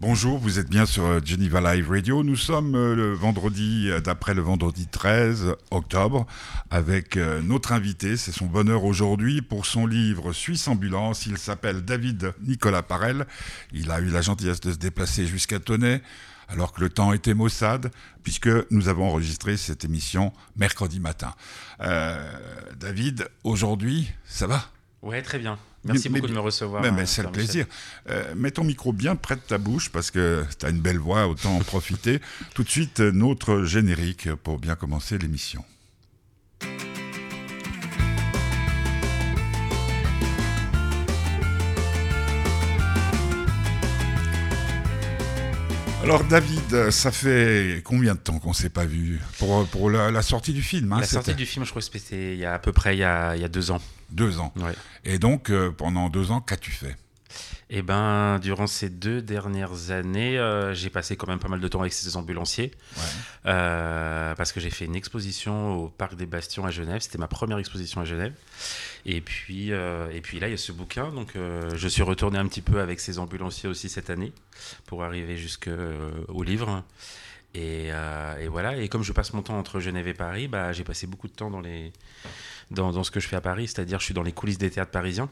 Bonjour, vous êtes bien sur euh, Geneva Live Radio. Nous sommes euh, le vendredi, euh, d'après le vendredi 13 octobre, avec notre invité. C'est son bonheur aujourd'hui pour son livre Suisse Ambulance. Il s'appelle David Nicolas Parel. Il a eu la gentillesse de se déplacer jusqu'à Tonnet alors que le temps était maussade, puisque nous avons enregistré cette émission mercredi matin. David, aujourd'hui, ça va? Ouais, très bien. Merci beaucoup de me recevoir. Mais, c'est le plaisir. Euh, mets ton micro bien près de ta bouche parce que tu as une belle voix, autant en profiter. Tout de suite, notre générique pour bien commencer l'émission. Alors David, ça fait combien de temps qu'on s'est pas vu pour, pour la, sortie du film hein, La sortie du film, je crois que c'était il y a à peu près il y a, il y a deux ans. Deux ans. Et donc, euh, pendant deux ans, qu'as-tu fait? Eh ben, durant ces deux dernières années, euh, j'ai passé quand même pas mal de temps avec ces ambulanciers. Euh, parce que j'ai fait une exposition au Parc des Bastions à Genève. C'était ma première exposition à Genève. Et puis, et puis là, il y a ce bouquin. Donc, je suis retourné un petit peu avec ces ambulanciers aussi cette année pour arriver jusqu'au livre. Et, et, voilà. Et comme je passe mon temps entre Genève et Paris, bah, j'ai passé beaucoup de temps dans les dans, ce que je fais à Paris, c'est-à-dire je suis dans les coulisses des théâtres parisiens.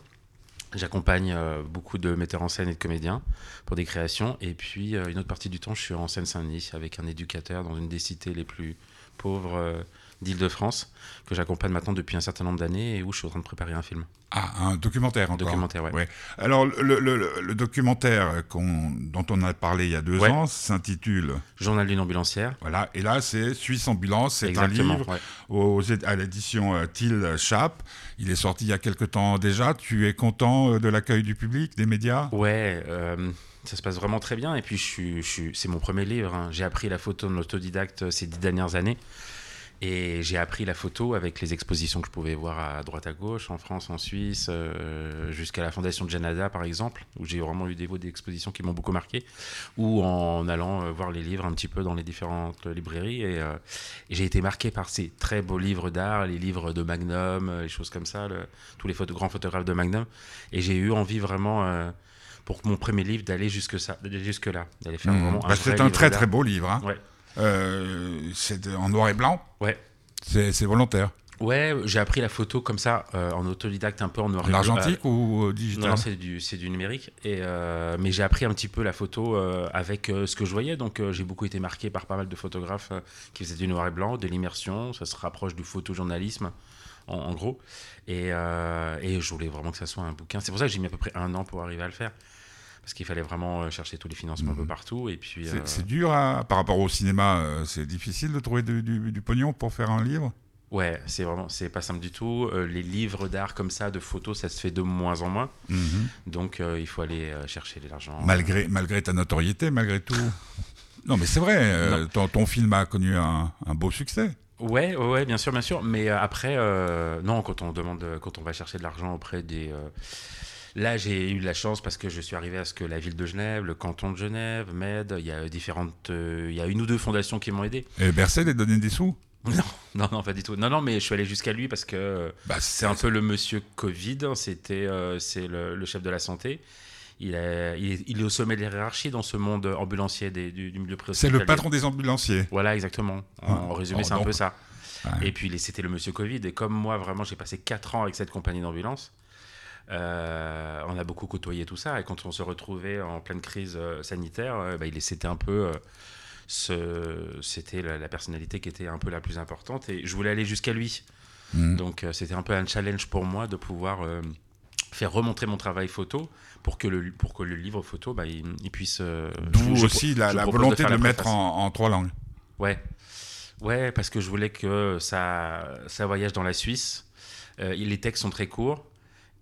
J'accompagne euh, beaucoup de metteurs en scène et de comédiens pour des créations. Et puis, euh, une autre partie du temps, je suis en Seine-Saint-Denis avec un éducateur dans une des cités les plus pauvres euh, d'Île-de-France, que j'accompagne maintenant depuis un certain nombre d'années et où je suis en train de préparer un film. Ah, un documentaire encore. Documentaire, ouais. Alors, le, documentaire dont on a parlé il y a deux ans s'intitule Journal d'une ambulancière. Voilà, et là, c'est Suisse Ambulance. C'est un livre aux, à l'édition euh, Thiel Chap. Il est sorti il y a quelque temps déjà. Tu es content euh, de l'accueil du public, des médias? Ouais. Euh, ça se passe vraiment très bien. Et puis, je je c'est mon premier livre. Hein. J'ai appris la photo de l'autodidacte ces dix dernières années. Et j'ai appris la photo avec les expositions que je pouvais voir à droite à gauche, en France, en Suisse, euh, jusqu'à la Fondation de Janada, par exemple, où j'ai vraiment eu des d'expositions qui m'ont beaucoup marqué, ou en allant euh, voir les livres un petit peu dans les différentes librairies. Euh, et, j'ai été marqué par ces très beaux livres d'art, les livres de Magnum, les choses comme ça, tous les grands photographes de Magnum. Et j'ai eu envie vraiment pour mon premier livre d'aller jusque, ça, jusque là, d'aller faire mmh. vraiment bah, C'est un très très beau livre. Hein. Ouais. Euh, c'est en noir et blanc Ouais. C'est volontaire Ouais, j'ai appris la photo comme ça, euh, en autodidacte, un peu en noir et blanc. En argentique ou digital Non, c'est du, du, numérique. Et, euh, mais j'ai appris un petit peu la photo avec ce que je voyais. Donc j'ai beaucoup été marqué par pas mal de photographes qui faisaient du noir et blanc, de l'immersion. Ça se rapproche du photojournalisme, en, en gros. Et, et, je voulais vraiment que ça soit un bouquin. C'est pour ça que j'ai mis à peu près un an pour arriver à le faire parce qu'il fallait vraiment euh, chercher tous les financements un peu mhm. partout. Et puis, c'est, euh, dur par rapport au cinéma, euh, c'est difficile de trouver du, pognon pour faire un livre? Ouais, c'est vraiment, c'est pas simple du tout. les livres d'art comme ça, de photos, ça se fait de moins en moins. Mhm. Donc il faut aller chercher de l'argent. Malgré, malgré ta notoriété, malgré tout. non, mais c'est vrai. Ton, film a connu un, beau succès. Ouais, ouais, bien sûr, bien sûr. Mais après, non, quand on demande, quand on va chercher de l'argent auprès des Là, j'ai eu de la chance parce que je suis arrivé à ce que la ville de Genève, le canton de Genève, m'aide. Il y a différentes, euh, il y a une ou deux fondations qui m'ont aidé. Et Berset a donné des sous? Non, non, non, pas du tout. Non, non, mais je suis allé jusqu'à lui parce que bah, c'est un peu le monsieur Covid. Hein. C'était, euh, c'est le, chef de la santé. Il est, il, est, au sommet de la hiérarchie dans ce monde ambulancier du, milieu privé. C'est le patron des ambulanciers. Voilà, exactement. En, résumé, c'est un peu ça. Et puis, c'était le monsieur Covid. Et comme moi, vraiment, j'ai passé 4 ans avec cette compagnie d'ambulance. Euh, on a beaucoup côtoyé tout ça et quand on se retrouvait en pleine crise euh, sanitaire, euh, bah, il c'était un peu c'était la, personnalité qui était un peu la plus importante et je voulais aller jusqu'à lui. Mmh. Donc c'était un peu un challenge pour moi de pouvoir faire remontrer mon travail photo pour que le, pour que le livre photo bah, il, puisse. D'où aussi la, volonté de, le mettre en, trois langues. Ouais. Ouais, parce que je voulais que ça, ça voyage dans la Suisse. les textes sont très courts.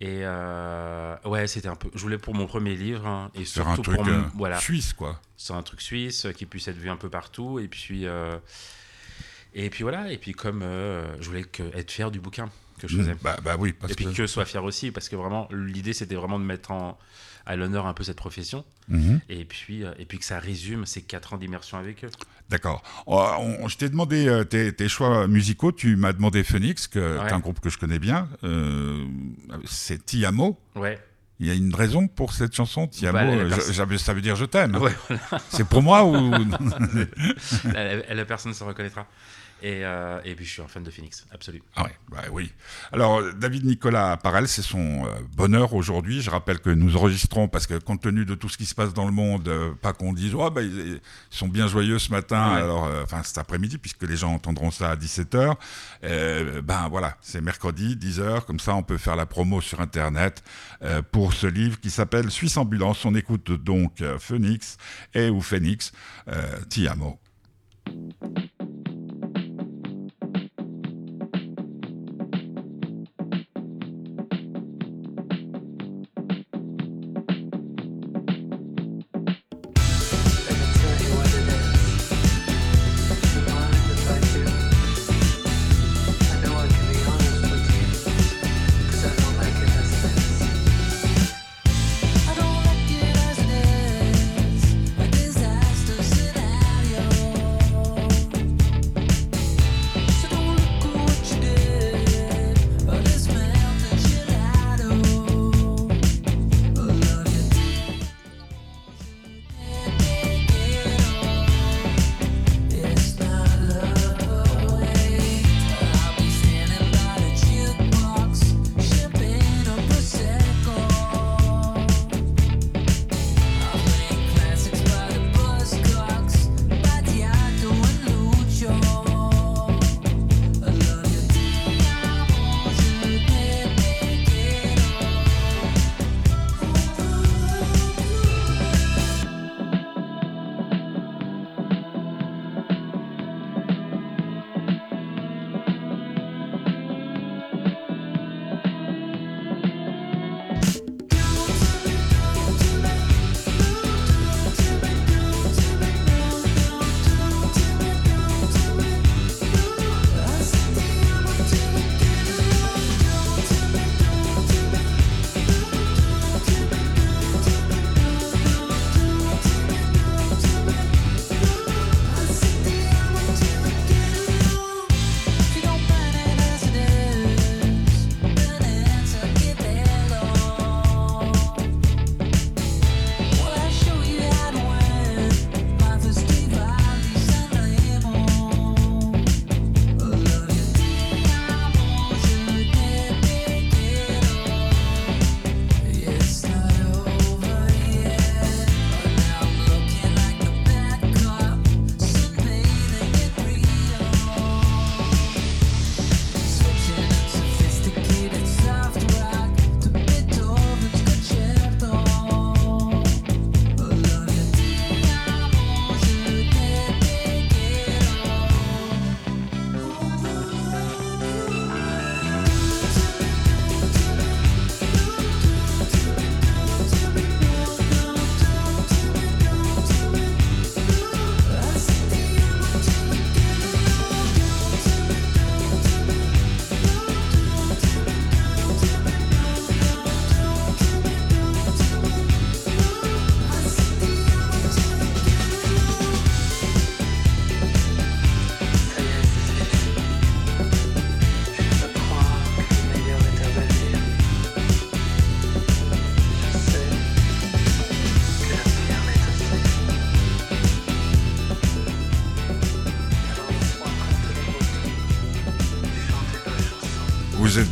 Et euh, ouais, c'était un peu. Je voulais pour mon premier livre hein, et surtout un truc pour euh, voilà. suisse quoi. C'est un truc suisse qui puisse être vu un peu partout et puis euh, et puis voilà et puis comme je voulais que, être fier du bouquin que je mmh, faisais. bah, bah, oui. Parce et puis que... soit fier aussi parce que vraiment l'idée c'était vraiment de mettre en, à l'honneur un peu cette profession mmh. et puis et puis que ça résume ces quatre ans d'immersion avec eux. D'accord. Oh, je t'ai demandé euh, tes, choix musicaux. Tu m'as demandé Phoenix, que est un groupe que je connais bien. Euh, c'est Tiamo. Ouais. Il y a une raison pour cette chanson, Ti Bah, la je- ça veut dire je t'aime. Ouais, voilà. C'est pour moi ou la, la personne se reconnaîtra. Et, euh, et puis je suis un fan de Phoenix, absolu. Ah ouais, bah oui. Alors, David Nicolas Parel, c'est son euh, bonheur aujourd'hui. Je rappelle que nous enregistrons parce que compte tenu de tout ce qui se passe dans le monde, euh, pas qu'on dise oh, bah, ils, sont bien joyeux ce matin, Ouais. alors euh, enfin cet après-midi puisque les gens entendront ça à 17h. Euh, ben voilà, c'est mercredi 10h, comme ça on peut faire la promo sur internet pour ce livre qui s'appelle Suisse Ambulance. On écoute donc Phoenix et ou Phoenix, Ti amo.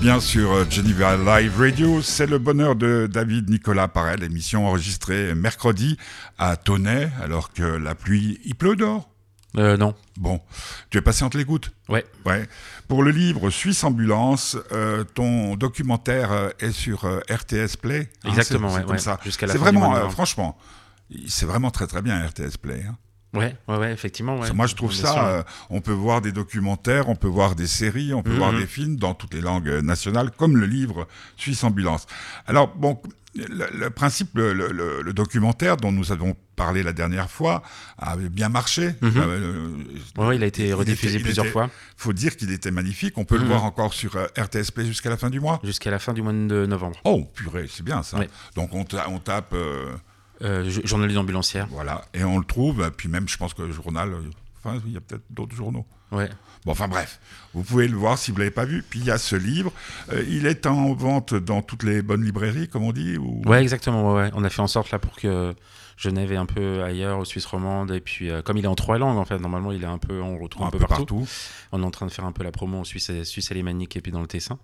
Bien sur euh, Geneva Live Radio. C'est le bonheur de David Nicolas Parel, émission enregistrée mercredi à Tonnet, alors que la pluie, il pleut dehors. Euh, non. Bon, tu es patiente l'écoute Ouais. Ouais. Pour le livre Suisse Ambulance, euh, ton documentaire euh, est sur euh, RTS Play. hein, Exactement, c'est- c'est ouais, comme ouais. ça. Jusqu'à la C'est vraiment, franchement, c'est vraiment très très bien RTS Play. hein. Ouais, ouais, ouais, effectivement. Ouais. Moi, je trouve Bien ça. euh, on peut voir des documentaires, on peut voir des séries, on peut Mhm. voir des films dans toutes les langues euh, nationales, comme le livre Suisse Ambulance. Alors, bon, le, le principe, le, le- le- le documentaire dont nous avons parlé la dernière fois avait bien marché. Mhm. Euh, ouais, il a été il rediffusé était- il plusieurs était- fois faut dire qu'il était magnifique. On peut le Mhm. voir encore sur euh, RTS Play jusqu'à la fin du mois. jusqu'à la fin du mois de novembre. Oh, purée, c'est bien ça. Donc on, ta- on tape, euh, Euh, jo- journal d'une ambulancière. voilà, et on le trouve. Puis même, je pense que le journal, euh, Enfin, il y a peut-être d'autres journaux. Ouais. Bon, enfin bref, vous pouvez le voir si vous ne l'avez pas vu. Puis il y a ce livre. Euh, il est en vente dans toutes les bonnes librairies, comme on dit ou... Ouais, exactement. Ouais, On a fait en sorte là pour que Genève est un peu ailleurs, aux Suisse romande. Et puis, euh, comme il est en trois langues, en fait, normalement, il est un peu, on le retrouve un, peu, partout. On est en train de faire un peu la promo en Suisse, Suisse alémanique et puis dans le Tessin.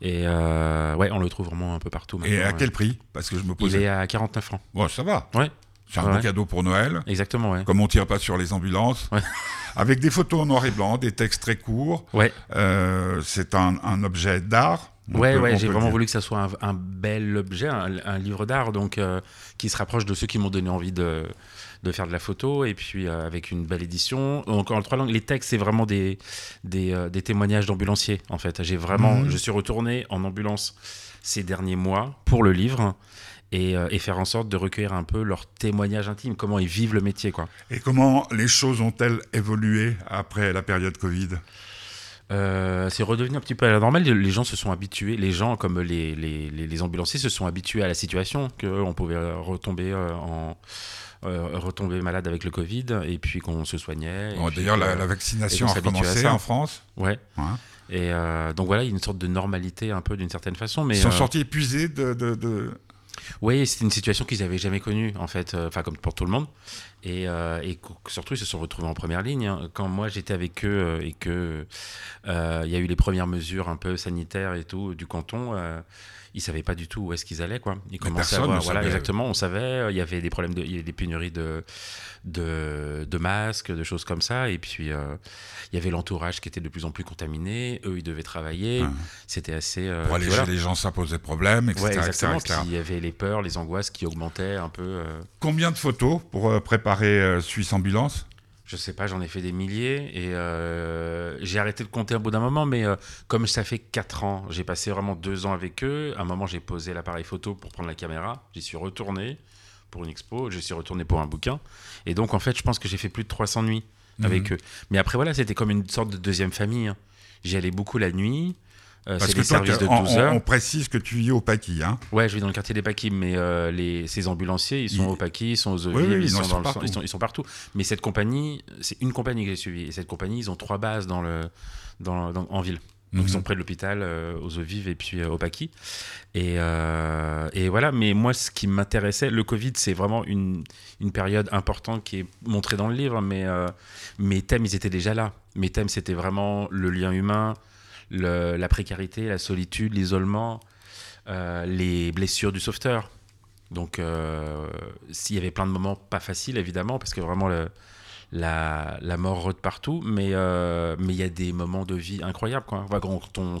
Et euh, ouais, on le trouve vraiment un peu partout. Et à quel prix? Parce que je me pose. Il est à 49 francs. Bon, ça va. Ouais. C'est un bon cadeau pour Noël. Exactement, ouais. Comme on tire pas sur les ambulances. Avec des photos en noir et blanc, des textes très courts. Ouais. Euh, c'est un, un, objet d'art. Ouais, ouais, j'ai vraiment voulu que ça soit un, bel objet, un, livre d'art, donc euh, qui se rapproche de ceux qui m'ont donné envie de, de, faire de la photo, et puis euh, avec une belle édition. Donc en trois langues, les textes, c'est vraiment des, des, des témoignages d'ambulanciers, en fait. J'ai vraiment, mhm. je suis retourné en ambulance ces derniers mois pour le livre. Euh, et, faire en sorte de recueillir un peu leurs témoignages intimes, comment ils vivent le métier. Quoi. Et comment les choses ont-elles évolué après la période Covid? Euh, c'est redevenu un petit peu à la normale. Les gens se sont habitués, les gens comme les, les, les ambulanciers se sont habitués à la situation, qu'on pouvait retomber euh, en, retomber malade avec le Covid et puis qu'on se soignait. D'ailleurs, la, vaccination a commencé en France. Ouais. Et donc voilà, il y a une sorte de normalité un peu d'une certaine façon. Mais, Ils sont sortis épuisés de, de, oui, c'était une situation qu'ils n'avaient jamais connue, en fait, euh, enfin, comme pour tout le monde. Et, euh, surtout, ils se sont retrouvés en première ligne. Hein. Quand moi, j'étais avec eux euh, et que il y a eu les premières mesures un peu sanitaires et tout du canton, ils savaient pas du tout où est-ce qu'ils allaient, quoi. Ils commençaient à voir, voilà, exactement, on savait, il y avait des problèmes, de, il y avait des pénuries de, de, de, masques, de choses comme ça. Et puis, il y avait l'entourage qui était de plus en plus contaminé. Eux, ils devaient travailler. C'était assez. Pour alléger les gens, ça posait problème, etc. exactement. il y avait les peurs, les angoisses qui augmentaient un peu. Combien de photos pour préparer Suisse Ambulance? Je sais pas, j'en ai fait des milliers et j'ai arrêté de compter un bout d'un moment, mais comme ça fait 4 ans, j'ai passé vraiment 2 ans avec eux. À un moment, j'ai posé l'appareil photo pour prendre la caméra, j'y suis retourné pour une expo, je suis retourné pour un bouquin. Et donc, en fait, je pense que j'ai fait plus de 300 nuits avec mhm. eux. Mais après, voilà, c'était comme une sorte de deuxième famille. Hein. J'y allais beaucoup la nuit. Euh, Parce que services de 12 heures. On, précise que tu vis au Paquis. Hein ouais, je vis dans le quartier des Paquis, mais euh, les, ces ambulanciers, ils sont au Paquis, ils sont aux Ovives, ils, sont ils, sont, partout. Mais cette compagnie, c'est une compagnie que j'ai suivie. Et cette compagnie, ils ont trois bases dans le, dans, en ville. Donc ils sont mhm. près de l'hôpital, euh, aux eaux vives et puis euh, au Paki. Et, euh, et, voilà, mais moi ce qui m'intéressait, le Covid c'est vraiment une, une, période importante qui est montrée dans le livre, mais mes thèmes ils étaient déjà là. Mes thèmes c'était vraiment le lien humain, le, la précarité, la solitude, l'isolement, les blessures du sauveteur. Donc s'il y avait plein de moments pas faciles évidemment, parce que vraiment le la, la mort rôde partout, mais euh, mais il y a des moments de vie incroyables. Quoi.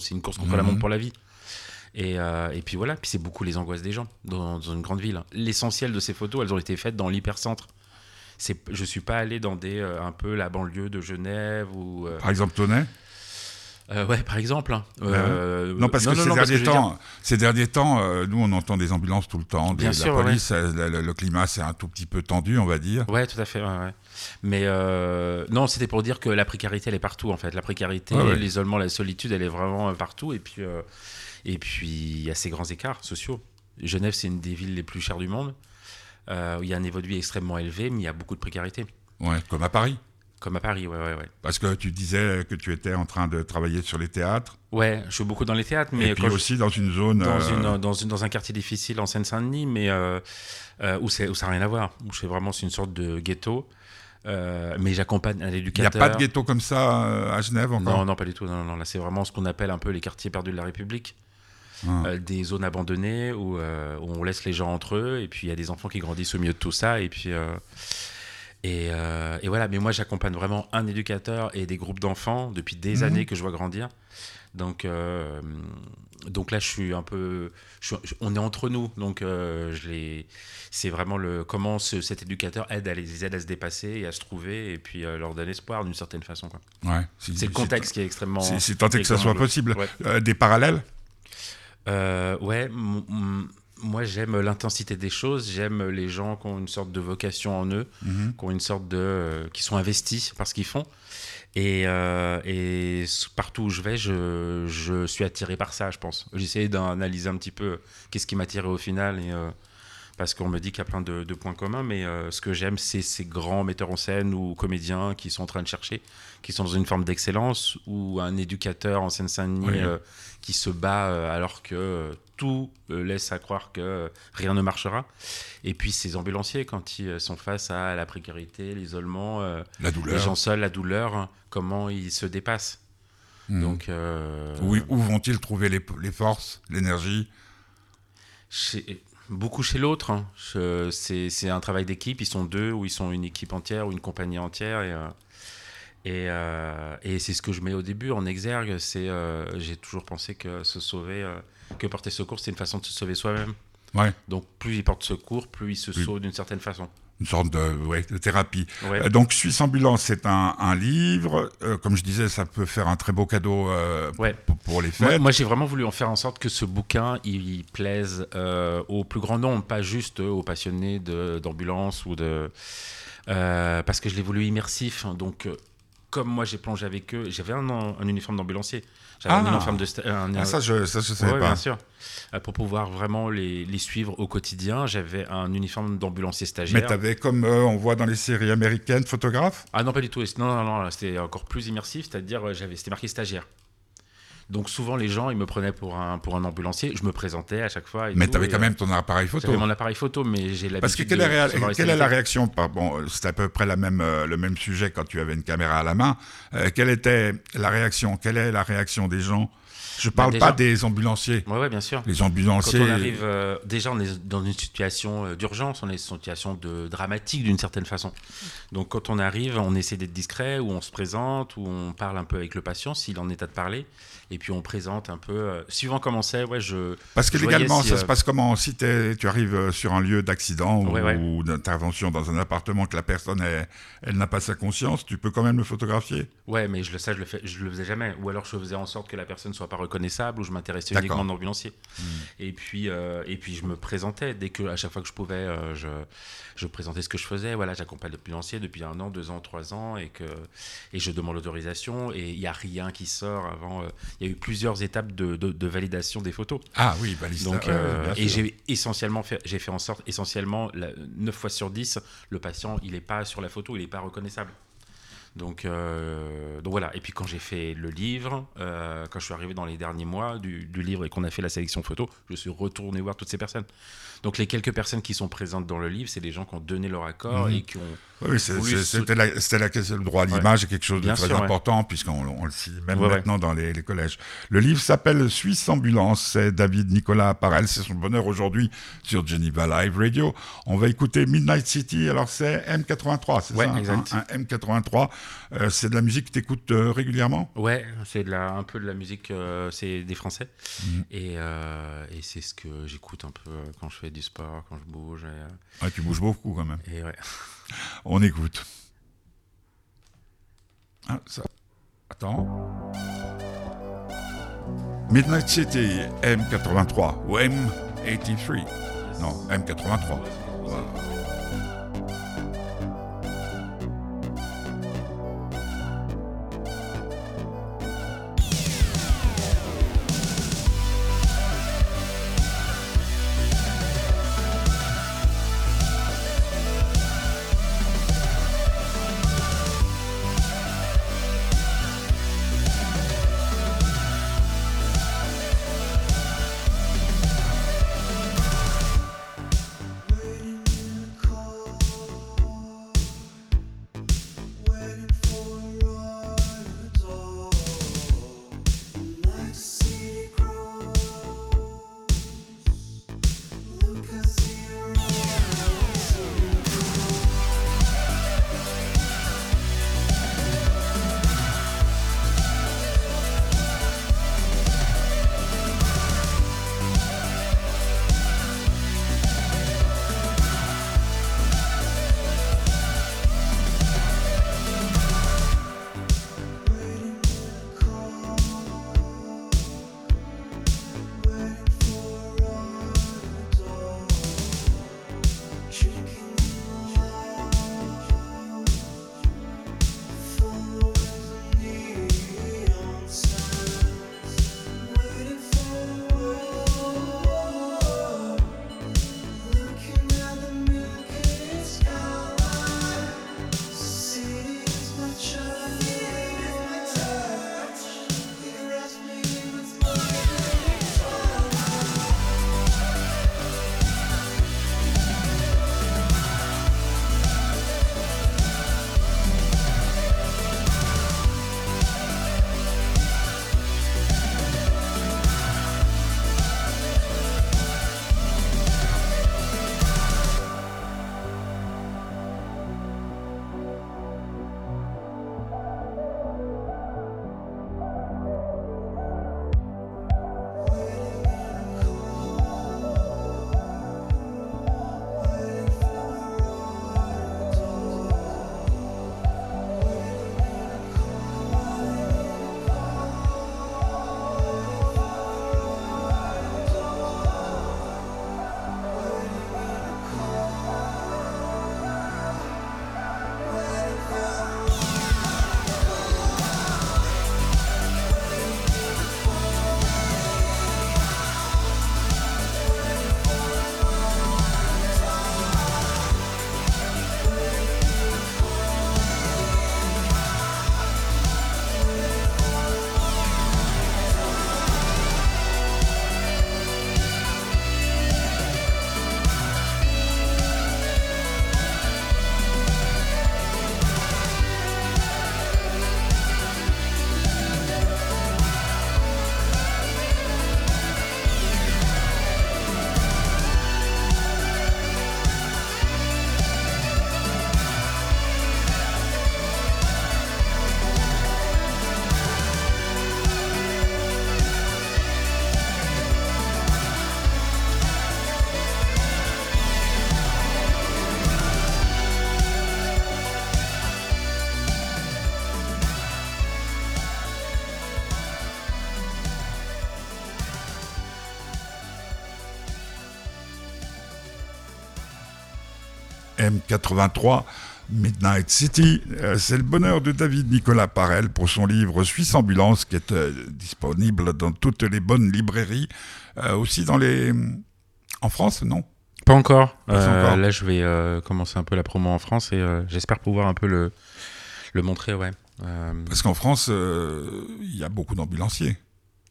c'est une course contre la montre pour la vie. Et, euh, et puis voilà, puis c'est beaucoup les angoisses des gens dans, une grande ville. L'essentiel de ces photos, elles ont été faites dans l'hypercentre. C'est, je suis pas allé dans des euh, un peu la banlieue de Genève ou. Par exemple, Tonnet? Euh, ouais, par exemple. Hein. Euh, non, parce que, ces, derniers temps, ces, derniers temps, nous, on entend des ambulances tout le temps, Bien sûr, la police, le, climat, c'est un tout petit peu tendu, on va dire. Ouais, tout à fait. Ouais, Mais euh, non, c'était pour dire que la précarité, elle est partout, en fait. La précarité, l'isolement, la solitude, elle est vraiment partout. Et puis, et puis, il y a ces grands écarts sociaux. Genève, c'est une des villes les plus chères du monde. il y a un niveau de vie extrêmement élevé, mais il y a beaucoup de précarité. Ouais, comme à Paris. Comme à Paris, ouais, ouais, ouais. Parce que tu disais que tu étais en train de travailler sur les théâtres. Ouais, je suis beaucoup dans les théâtres, mais et puis aussi dans une zone dans, une, euh, dans, une, dans, un quartier difficile en Seine-Saint-Denis, mais euh, euh, où, où ça n'a rien à voir. Où c'est vraiment une sorte de ghetto. mais j'accompagne un éducateur. Il n'y a pas de ghetto comme ça à Genève encore? Non, non, pas du tout. Non, non, là, c'est vraiment ce qu'on appelle un peu les quartiers perdus de la République. Ah. des zones abandonnées où, où, on laisse les gens entre eux et puis il y a des enfants qui grandissent au milieu de tout ça et puis euh, et, voilà, mais moi j'accompagne vraiment un éducateur et des groupes d'enfants depuis des mhm. années que je vois grandir. Donc, euh, donc là, je suis un peu. on est entre nous. Donc, euh, c'est vraiment le, comment cet éducateur aide à les aide à se dépasser et à se trouver et puis leur donner espoir d'une certaine façon. Quoi. Ouais, c'est le contexte qui est extrêmement. C'est tenté que ça soit possible. des parallèles? Ouais moi, j'aime l'intensité des choses. J'aime les gens qui ont une sorte de vocation en eux, mhm. qui ont une sorte de, euh, qui sont investis par ce qu'ils font. Et, euh, et, partout où je vais, je, je, suis attiré par ça, je pense. J'essaie d'analyser un petit peu qu'est-ce qui m'attirait au final. Et, euh, parce qu'on me dit qu'il y a plein de, points communs, mais euh, ce que j'aime, c'est ces grands metteurs en scène ou comédiens qui sont en train de chercher, qui sont dans une forme d'excellence, ou un éducateur en Seine-Saint-Denis euh, qui se bat euh, alors que tout laisse à croire que rien ne marchera. Et puis ces ambulanciers, quand ils sont face à la précarité, l'isolement, la douleur. les gens seuls, la douleur, comment ils se dépassent. Hmm. Donc, où, où vont-ils trouver les, les forces, l'énergie? Beaucoup chez l'autre. Hein. C'est un travail d'équipe. Ils sont deux, ou ils sont une équipe entière, ou une compagnie entière. Et, euh, euh, et, c'est ce que je mets au début en exergue. C'est euh, J'ai toujours pensé que se sauver, que porter secours, c'est une façon de se sauver soi-même. Ouais. Donc plus il porte secours, plus il se sauve d'une certaine façon une sorte de, thérapie. Euh, donc Suisse Ambulance, c'est un, livre. Euh, comme je disais, ça peut faire un très beau cadeau euh, pour, les fêtes. Moi, j'ai vraiment voulu en faire en sorte que ce bouquin, il, plaise au plus grand nombre, pas juste aux passionnés d'ambulance ou de... parce que je l'ai voulu immersif. Donc, comme moi, j'ai plongé avec eux, j'avais un, un uniforme d'ambulancier. J'avais ah. uniforme de ah, ça, je, ça, je savais pas. bien sûr. Euh, pour pouvoir vraiment les, les suivre au quotidien, j'avais un uniforme d'ambulancier stagiaire. Mais tu avais, comme euh, on voit dans les séries américaines, photographe? Ah non, pas du tout. Non, non, non, c'était encore plus immersif, c'est-à-dire euh, j'avais, c'était marqué stagiaire. Donc souvent les gens ils me prenaient pour un pour un ambulancier, je me présentais à chaque fois. mais tu avais quand même ton appareil photo. J'avais mon appareil photo, mais j'ai l'habitude. Parce que quelle, est, quelle est la réaction Bon, c'est à peu près la même le même sujet quand tu avais une caméra à la main. quelle était la réaction? Quelle est la réaction des gens je bah, parle pas des ambulanciers. Oui, ouais, bien sûr. Les ambulanciers. Quand on arrive, euh, déjà, on est dans une situation euh, d'urgence, on est dans une situation de dramatique d'une certaine façon. Donc, quand on arrive, on essaie d'être discret, ou on se présente, ou on parle un peu avec le patient s'il en est à de parler, et puis on présente un peu. Euh, suivant comment c'est, ouais, je. Parce que légalement, ça se passe comment Si tu arrives sur un lieu d'accident ou, d'intervention dans un appartement que la personne elle, n'a pas sa conscience, tu peux quand même le photographier. Ouais, mais je le sais, je le fais, je le faisais jamais. Ou alors je faisais en sorte que la personne soit pas reconnaissable, où je m'intéressais uniquement en ambulancier. Hmm. Et, puis, euh, et puis je me présentais dès que, à chaque fois que je pouvais, euh, je, je, présentais ce que je faisais. Voilà, j'accompagne l'ambulancier depuis un an, deux ans, trois ans, et, que, et je demande l'autorisation, et il n'y a rien qui sort avant. Euh, il y a eu plusieurs étapes de, de, validation des photos. Ah oui, validation. Donc, et j'ai essentiellement fait, j'ai fait en sorte, essentiellement, 9 fois sur 10, le patient, il n'est pas sur la photo, il n'est pas reconnaissable. Donc, euh, donc voilà. Et puis quand j'ai fait le livre, euh, quand je suis arrivé dans les derniers mois du, du livre et qu'on a fait la sélection photo, je suis retourné voir toutes ces personnes. Donc les quelques personnes qui sont présentes dans le livre, c'est des gens qui ont donné leur accord mhm. et qui ont. Oui, c'était la, la, question le droit à l'image, quelque chose de très important, puisqu'on le cite même maintenant dans les, collèges. Le livre s'appelle Suisse Ambulance, c'est David Nicolas Parel, c'est son bonheur aujourd'hui sur Geneva Live Radio. On va écouter Midnight City, alors c'est M83, c'est ça exact. Un, M83, euh, c'est de la musique que tu écoutes euh, régulièrement? Ouais, c'est un peu de la musique, euh, c'est des Français, mhm. et, et c'est ce que j'écoute un peu quand je fais du sport, quand je bouge. Et, euh, tu bouges beaucoup quand même. Et ouais. On écoute. Ah, ça. Attends. Midnight City M83 ou M83. Non, M83. Voilà. M83. Midnight City, euh, c'est le bonheur de David Nicolas Parel pour son livre Suisse Ambulance qui est euh, disponible dans toutes les bonnes librairies, euh, aussi dans les en France, non? Pas encore. Là, je vais commencer un peu la promo en France et j'espère pouvoir un peu le le montrer, ouais. Parce qu'en France, il y a beaucoup d'ambulanciers.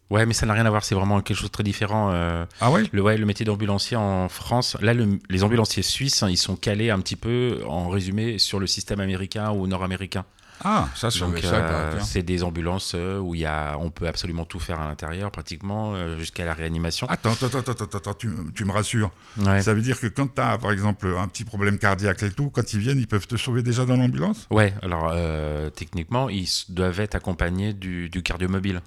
Ouais, mais ça n'a rien à voir, c'est vraiment quelque chose de très différent. Euh, ah ouais? le, ouais, le métier d'ambulancier en France, là, les ambulanciers suisses, hein, ils sont calés un petit peu, en résumé, sur le système américain ou nord-américain. Ah, ça, c'est euh, C'est des ambulances euh, où y a, on peut absolument tout faire à l'intérieur, pratiquement, jusqu'à la réanimation. Attends, attends, attends, attends, attends tu, tu, me rassures. Ça veut dire que quand tu as, par exemple, un petit problème cardiaque et tout, quand ils viennent, ils peuvent te sauver déjà dans l'ambulance? Ouais, alors, techniquement, ils doivent être accompagnés du, du cardiomobile.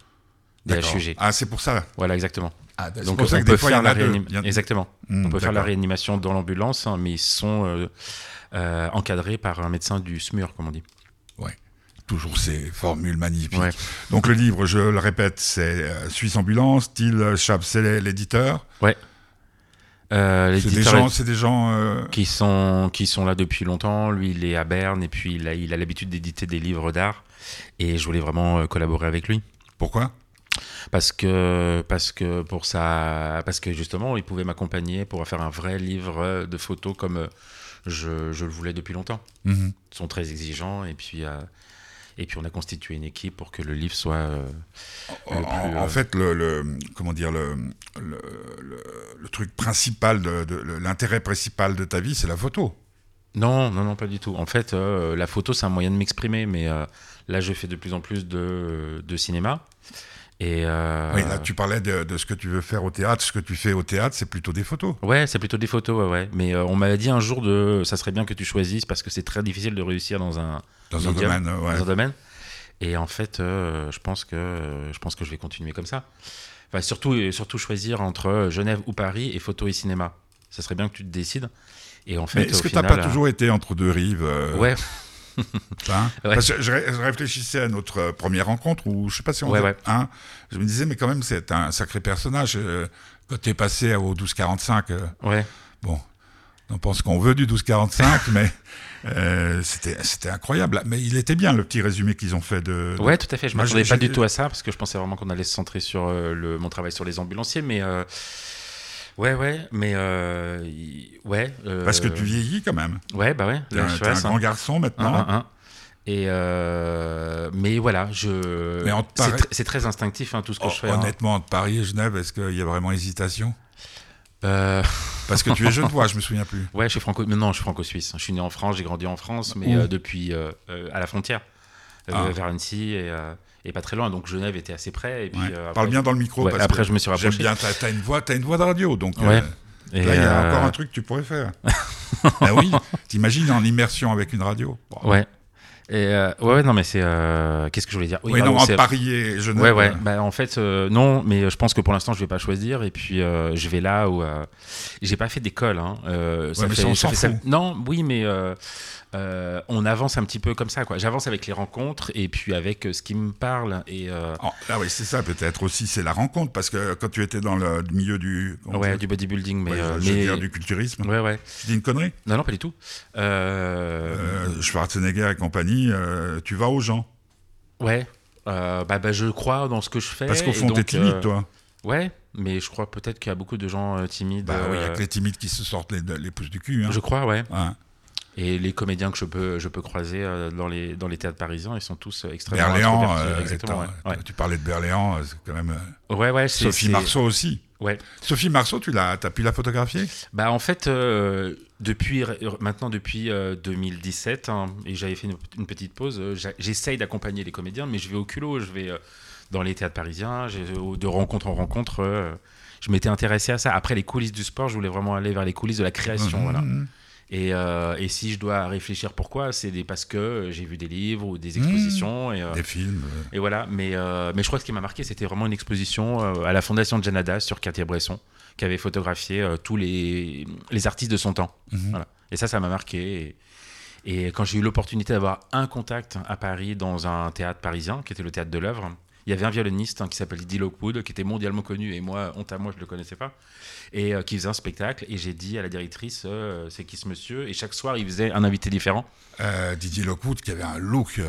Ah, c'est pour ça. Voilà, exactement. Ah, Donc on peut faire la réanimation. Exactement. on peut faire la réanimation dans l'ambulance, hein, mais ils sont euh, euh, encadrés par un médecin du SMUR, comme on dit. Ouais. Toujours ces formules magnifiques. Donc le livre, je le répète, c'est euh, Suisse Ambulance, Till Chab, c'est l'éditeur. Ouais. c'est des gens, c'est des gens qui sont qui sont là depuis longtemps. Lui, il est à Berne et puis il a il a l'habitude d'éditer des livres d'art. Et je voulais vraiment collaborer avec lui. Pourquoi? Parce que parce que pour ça parce que justement il pouvait m'accompagner pour faire un vrai livre de photos comme je, je le voulais depuis longtemps. Mhm. Ils sont très exigeants et puis euh, et puis on a constitué une équipe pour que le livre soit euh, en, en, euh, fait le, comment dire le, le, le truc principal de, l'intérêt principal de ta vie c'est la photo. Non, non, non, pas du tout. En fait, la photo, c'est un moyen de m'exprimer, mais là, je fais de plus en plus de, de cinéma. Et euh, Oui, là, tu parlais de, ce que tu veux faire au théâtre. Ce que tu fais au théâtre, c'est plutôt des photos. Ouais, c'est plutôt des photos, ouais. Mais euh, on m'avait dit un jour de, ça serait bien que tu choisisses parce que c'est très difficile de réussir dans un, dans un domaine. Ouais. Dans un domaine. Et en fait, euh, je pense que je pense que je vais continuer comme ça. Enfin, surtout, surtout choisir entre Genève ou Paris et photo et cinéma. Ça serait bien que tu te décides. Et en fait, est-ce que tu n'as pas toujours été entre deux rives Ouais. Hein je, réfléchissais à notre euh, première rencontre où je sais pas si on hein, je me disais mais quand même c'est un sacré personnage euh, quand tu es passé au 1245 euh, ouais. bon on pense qu'on veut du 1245 mais c'était c'était incroyable. Mais il était bien le petit résumé qu'ils ont fait de, ouais tout à fait. Je m'attendais pas du tout à ça parce que je pensais vraiment qu'on allait se centrer sur le, mon travail sur les ambulanciers mais Ouais, ouais, mais euh, ouais. Euh, Parce que tu vieillis quand même. Ouais, bah ouais. T'es un, un, grand garçon maintenant. et euh, mais voilà, je. c'est très instinctif hein, tout ce que je fais. Hein. Honnêtement, entre Paris et Genève, est-ce qu'il y a vraiment hésitation? Parce que tu es jeune, toi, je me souviens plus. Ouais, je suis franco. Non, je suis franco-suisse. Je suis né en France, j'ai grandi en France, mais depuis à la frontière, ah. vers Annecy et et pas très loin. Donc Genève était assez près. Et puis, euh, Parle bien dans le micro. parce après, je me suis rapproché. J'aime bien. T'as as une voix, as une voix de radio, donc. Euh, là, il y a euh, encore un truc que tu pourrais faire. ben oui, t'imagines en immersion avec une radio. Ouais. Et ouais, non, mais c'est. Qu'est-ce que je voulais dire? Oui, non, en Paris et Genève. Ouais, ouais. Bah, en fait, non, mais je pense que pour l'instant, je vais pas choisir. Et puis, je vais là où. J'ai pas fait d'école. Hein. ça fait, mais ça fait, Non, oui, mais euh, on avance un petit peu comme ça. quoi. J'avance avec les rencontres et puis avec euh, ce qui me parle. Et, euh, oh, ah oui, c'est ça peut-être aussi, c'est la rencontre. Parce que quand tu étais dans le milieu du... Ouais, du bodybuilding. Mais, je veux dire du culturisme. Ouais, ouais. Tu dis une connerie? Non, non, pas du tout. Schwarzenegger et compagnie, tu vas aux gens? Ouais. Bah, bah, je crois dans ce que je fais. Parce qu'au fond, t'es timide, toi. Ouais, mais je crois peut-être qu'il y a beaucoup de gens timides. Bah oui, il y a que les timides qui se sortent les, les pouces du cul. Hein. Je crois, ouais. ouais. Et les comédiens que je peux, je peux croiser euh, dans, les, dans les théâtres parisiens, ils sont tous euh, extrêmement Berléand, euh, exactement. Tu parlais de Berléand, c'est quand même. Ouais, ouais. Sophie Marceau aussi. Ouais. Sophie Marceau, tu l'as, as pu la photographier? Bah en fait, depuis maintenant depuis 2017, hein, et j'avais fait une, petite pause. j'essaye d'accompagner les comédiens, mais je vais au culot, je vais dans les théâtres parisiens, de rencontre en rencontre. je m'étais intéressé à ça. Après les coulisses du sport, je voulais vraiment aller vers les coulisses de la création. Mmh, voilà. Mmh, Euh, et, si je dois réfléchir pourquoi, c'est parce que j'ai vu des livres ou des expositions. Mmh. et, euh, des films. Et voilà. Mais, euh, mais je crois que ce qui m'a marqué, c'était vraiment une exposition à la Fondation de Janada sur Cartier-Bresson, qui avait photographié tous les, les, artistes de son temps. Mmh. Voilà. Et ça, ça m'a marqué. Et, quand j'ai eu l'opportunité d'avoir un contact à Paris dans un théâtre parisien, qui était le théâtre de l'œuvre, Il y avait un violoniste hein, qui s'appelle Eddie Lockwood, qui était mondialement connu, et moi, honte à moi, je ne le connaissais pas, et euh, qui faisait un spectacle. Et j'ai dit à la directrice, euh, c'est qui ce monsieur Et chaque soir, il faisait un invité différent. Euh, Didier Lockwood, qui avait un look.